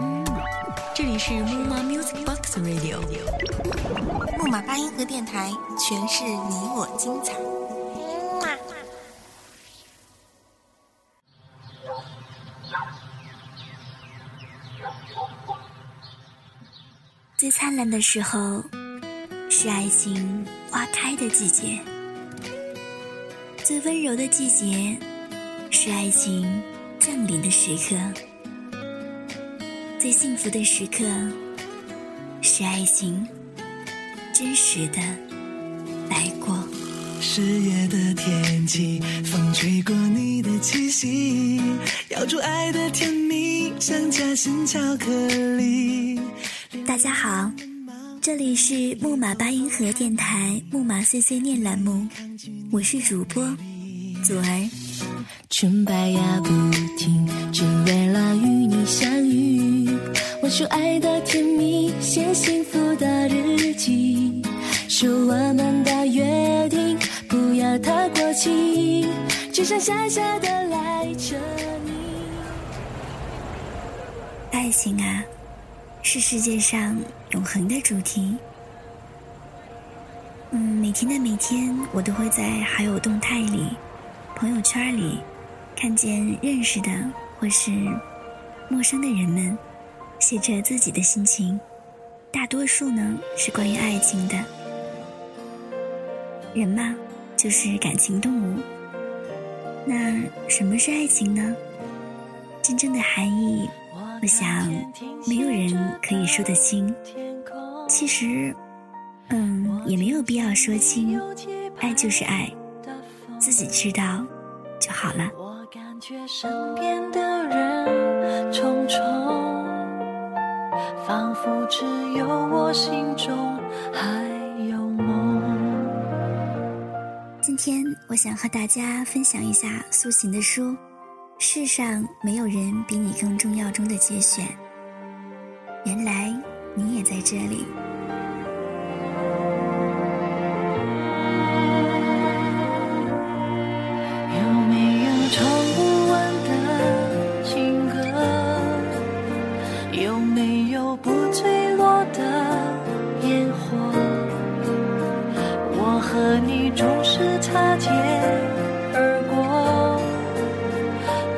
嗯，这里是木马 Music Box Radio，木马八音盒电台，诠释你我精彩。最灿烂的时候，是爱情花开的季节；最温柔的季节，是爱情降临的时刻；最幸福的时刻，是爱情真实的来过。十月的天气，风吹过你的气息，咬住爱的甜蜜，像夹心巧克力。大家好，这里是木马八音盒电台木马碎碎念栏目，我是主播左儿。纯白呀不停。说爱的甜蜜，写幸福的日记，说我们的约定不要太过期，只剩下下的赖着你。爱情啊。是世界上永恒的主题。嗯，每天的每天，我都会在好友动态里、朋友圈里，看见认识的或是陌生的人们写着自己的心情，大多数呢是关于爱情的。人嘛，就是感情动物。那什么是爱情呢？真正的含义。我想，没有人可以说得清。其实，嗯，也没有必要说清。爱就是爱，自己知道就好了。仿佛只有我心中还有梦。今天，我想和大家分享一下苏醒的书。世上没有人比你更重要中的节选，原来你也在这里。有没有唱不完的情歌？有没有不坠落的烟火？我和你总是擦肩而过，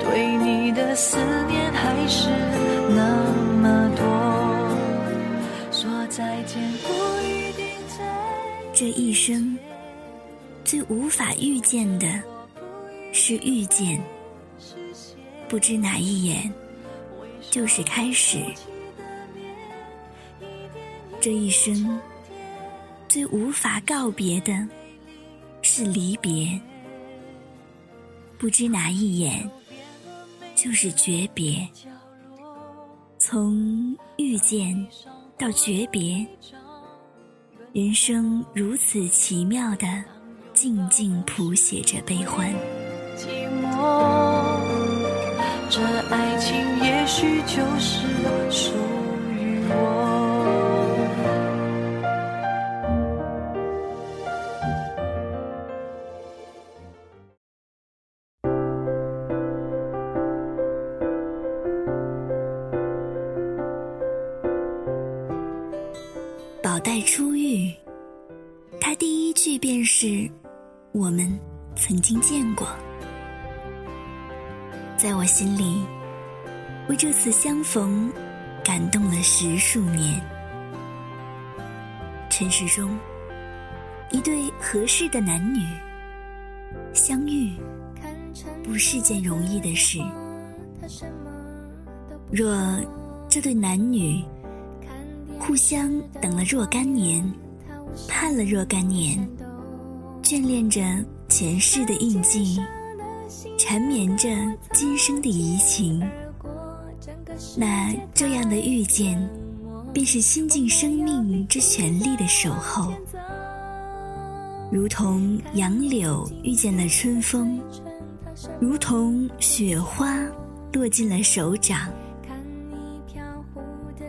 对你的。思念还是那么多，说再见不一定这一生最无法遇见的是遇见，不知哪一眼就是开始。这一生最无法告别的是离别，不知哪一眼。就是诀别，从遇见到诀别，人生如此奇妙的，静静谱写着悲欢。寂寞，这爱情也许就是说在初遇，他第一句便是：“我们曾经见过。”在我心里，为这次相逢感动了十数年。尘世中，一对合适的男女相遇，不是件容易的事。若这对男女，互相等了若干年，盼了若干年，眷恋着前世的印记，缠绵着今生的移情。那这样的遇见，便是倾尽生命之全力的守候，如同杨柳遇见了春风，如同雪花落进了手掌，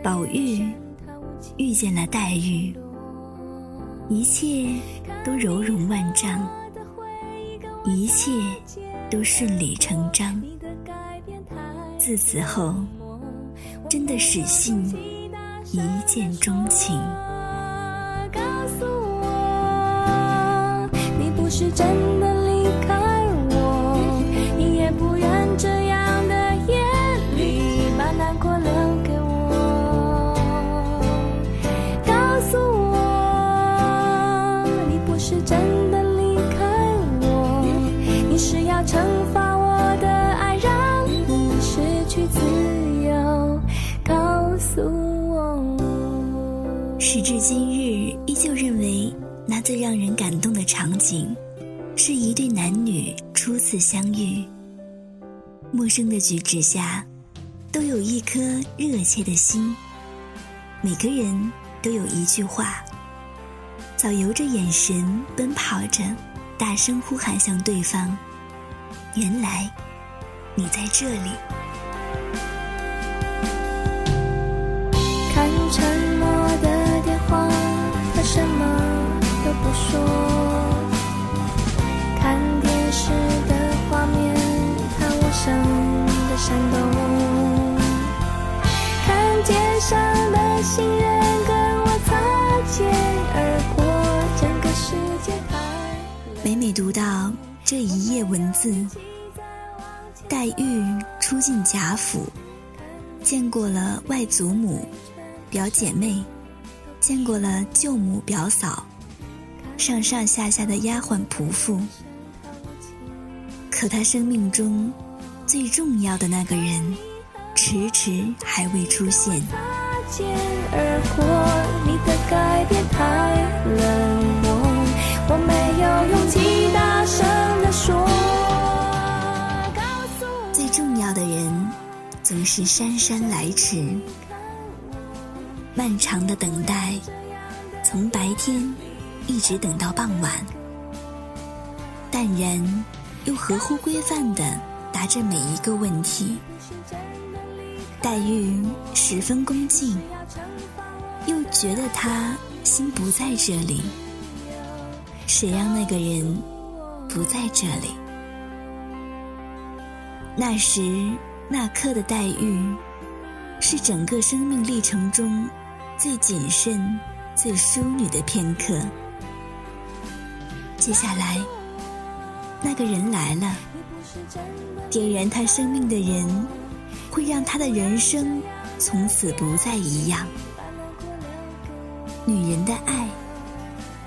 宝玉。遇见了黛玉，一切都柔容万丈，一切都顺理成章。自此后，真的始信一见钟情。告诉我，你不是真今日，依旧认为那最让人感动的场景，是一对男女初次相遇。陌生的举止下，都有一颗热切的心。每个人都有一句话，早由着眼神奔跑着，大声呼喊向对方：“原来你在这里。”都不说；看电视的画面，他无声的闪动；看街上的行人跟我擦肩而过，整个世界太每每读到这一页文字，黛玉初进贾府，见过了外祖母、表姐妹，见过了舅母、表嫂，上上下下的丫鬟仆妇，可她生命中最重要的那个人，迟迟还未出现。而过，你的改变太冷漠，我没有勇气大声地说。最重要的人，总是姗姗来迟。漫长的等待，从白天一直等到傍晚，淡然又合乎规范地答着每一个问题。黛玉十分恭敬，又觉得他心不在这里。谁让那个人不在这里？那时那刻的黛玉，是整个生命历程中最谨慎、最淑女的片刻。接下来，那个人来了，点燃他生命的人，会让他的人生从此不再一样。女人的爱，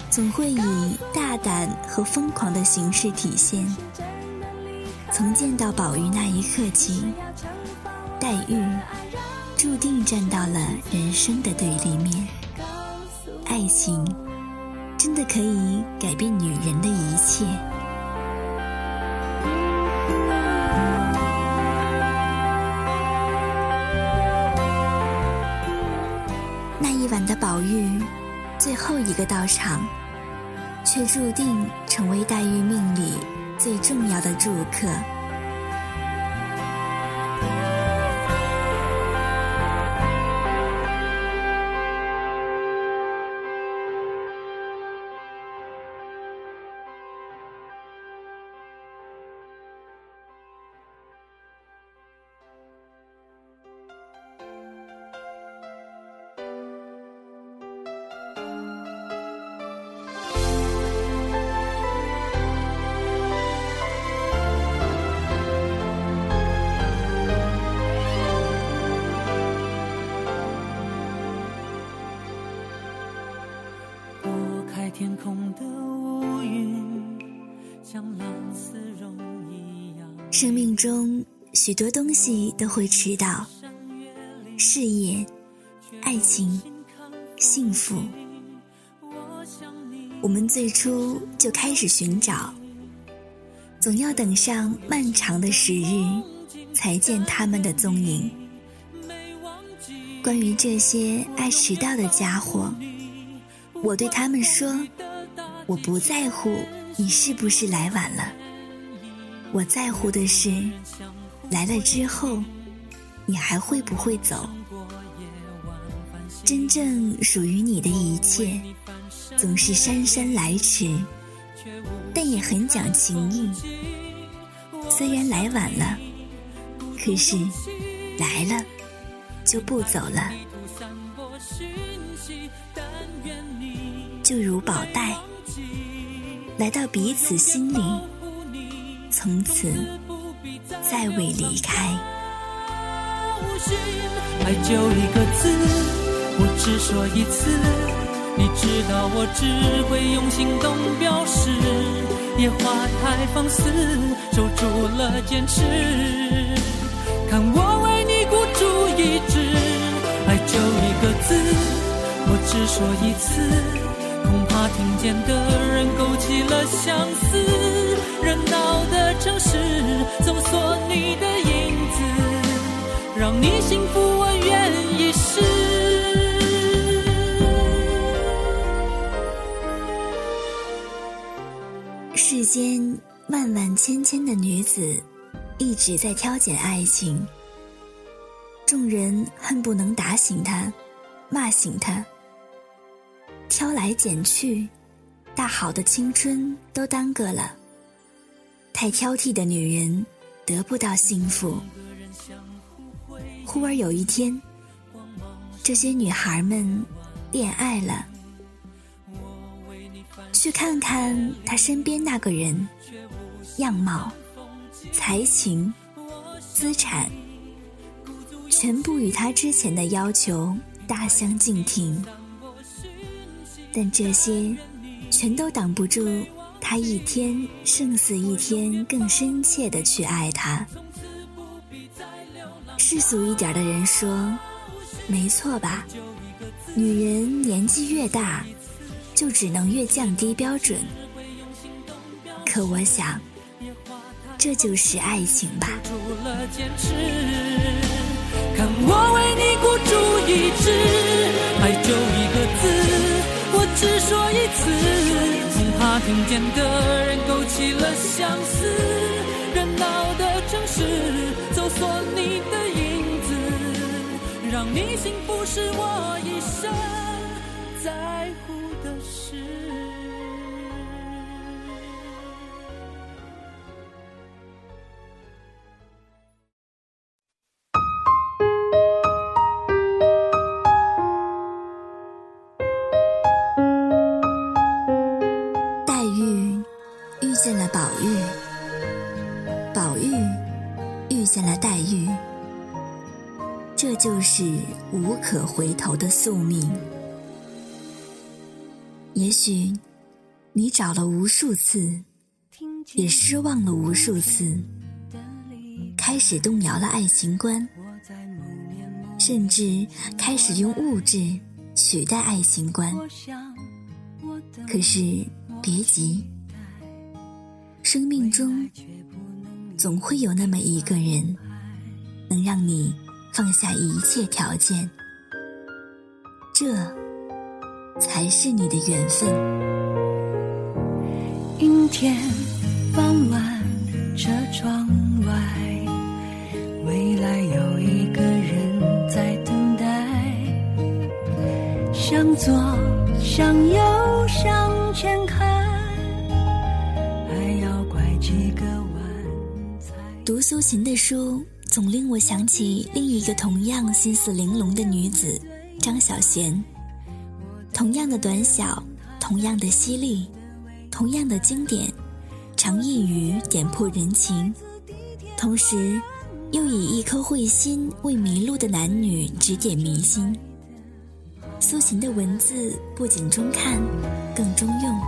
总会以大胆和疯狂的形式体现。从见到宝玉那一刻起，黛玉注定站到了人生的对立面。爱情真的可以改变女人的一切。那一晚的宝玉，最后一个到场，却注定成为黛玉命里最重要的住客。生命中许多东西都会迟到，事业、爱情、幸福。我们最初就开始寻找，总要等上漫长的时日，才见他们的踪影。关于这些爱迟到的家伙，我对他们说：“我不在乎你是不是来晚了，我在乎的是，来了之后，你还会不会走？真正属于你的一切，总是姗姗来迟，但也很讲情义。虽然来晚了，可是来了，就不走了。就如宝带，来到彼此心里，从此再未离开。爱就一个字，我只说一次。你知道我只会用行动表示。野花太放肆，守住了坚持。看我为你孤注一掷。爱就一个字，我只说一次。恐怕听见的人勾起了相思。热闹的城市，搜索你的影子，让你幸福，我愿意试。世间万万千千的女子，一直在挑拣爱情。众人恨不能打醒她，骂醒她。挑来拣去，大好的青春都耽搁了。太挑剔的女人得不到幸福。忽而有一天，这些女孩们恋爱了。去看看她身边那个人，样貌、才情、资产，全部与她之前的要求大相径庭。但这些，全都挡不住他一天胜似一天更深切的去爱他。世俗一点的人说，没错吧？女人年纪越大，就只能越降低标准。可我想，这就是爱情吧。看我为你孤注一掷，爱就一个字。只说一次，恐怕听见的人勾起了相思。热闹的城市，搜索你的影子，让你幸福是我一生在乎的事。是无可回头的宿命。也许你找了无数次，也失望了无数次，开始动摇了爱情观，甚至开始用物质取代爱情观。可是别急，生命中总会有那么一个人，能让你。放下一切条件，这才是你的缘分。阴天傍晚，车窗外，未来有一个人在等待。向左，向右，向前看，还要拐几个弯才。读苏秦的书。总令我想起另一个同样心思玲珑的女子张小娴，同样的短小，同样的犀利，同样的经典，常一语点破人情，同时又以一颗慧心为迷路的男女指点迷津。苏秦的文字不仅中看，更中用。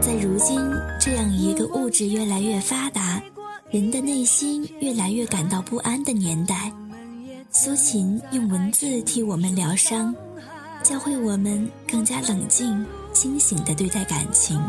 在如今这样一个物质越来越发达。人的内心越来越感到不安的年代，苏秦用文字替我们疗伤，教会我们更加冷静、清醒地对待感情。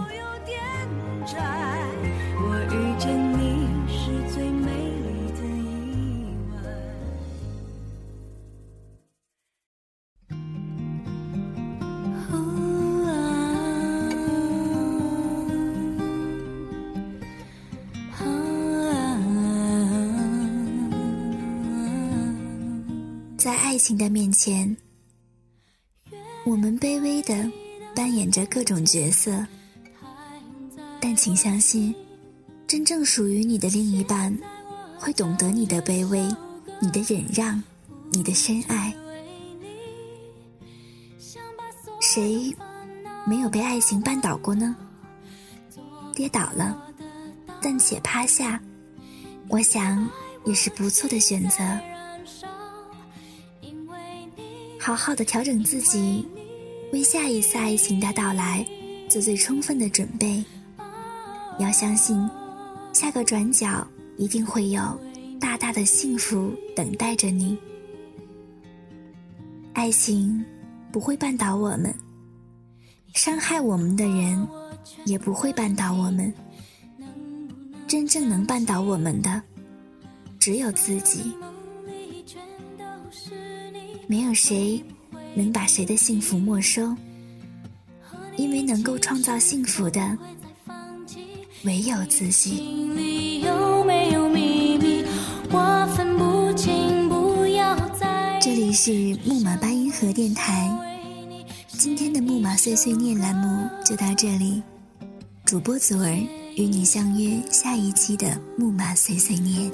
情的面前，我们卑微的扮演着各种角色，但请相信，真正属于你的另一半，会懂得你的卑微，你的忍让，你的深爱。谁没有被爱情绊倒过呢？跌倒了，暂且趴下，我想也是不错的选择。好好的调整自己，为下一次爱情的到来做最充分的准备。要相信，下个转角一定会有大大的幸福等待着你。爱情不会绊倒我们，伤害我们的人也不会绊倒我们。真正能绊倒我们的，只有自己。没有谁能把谁的幸福没收，因为能够创造幸福的唯有自己。这里是木马八音盒电台，今天的木马碎碎念栏目就到这里，主播祖儿与你相约下一期的木马碎碎念。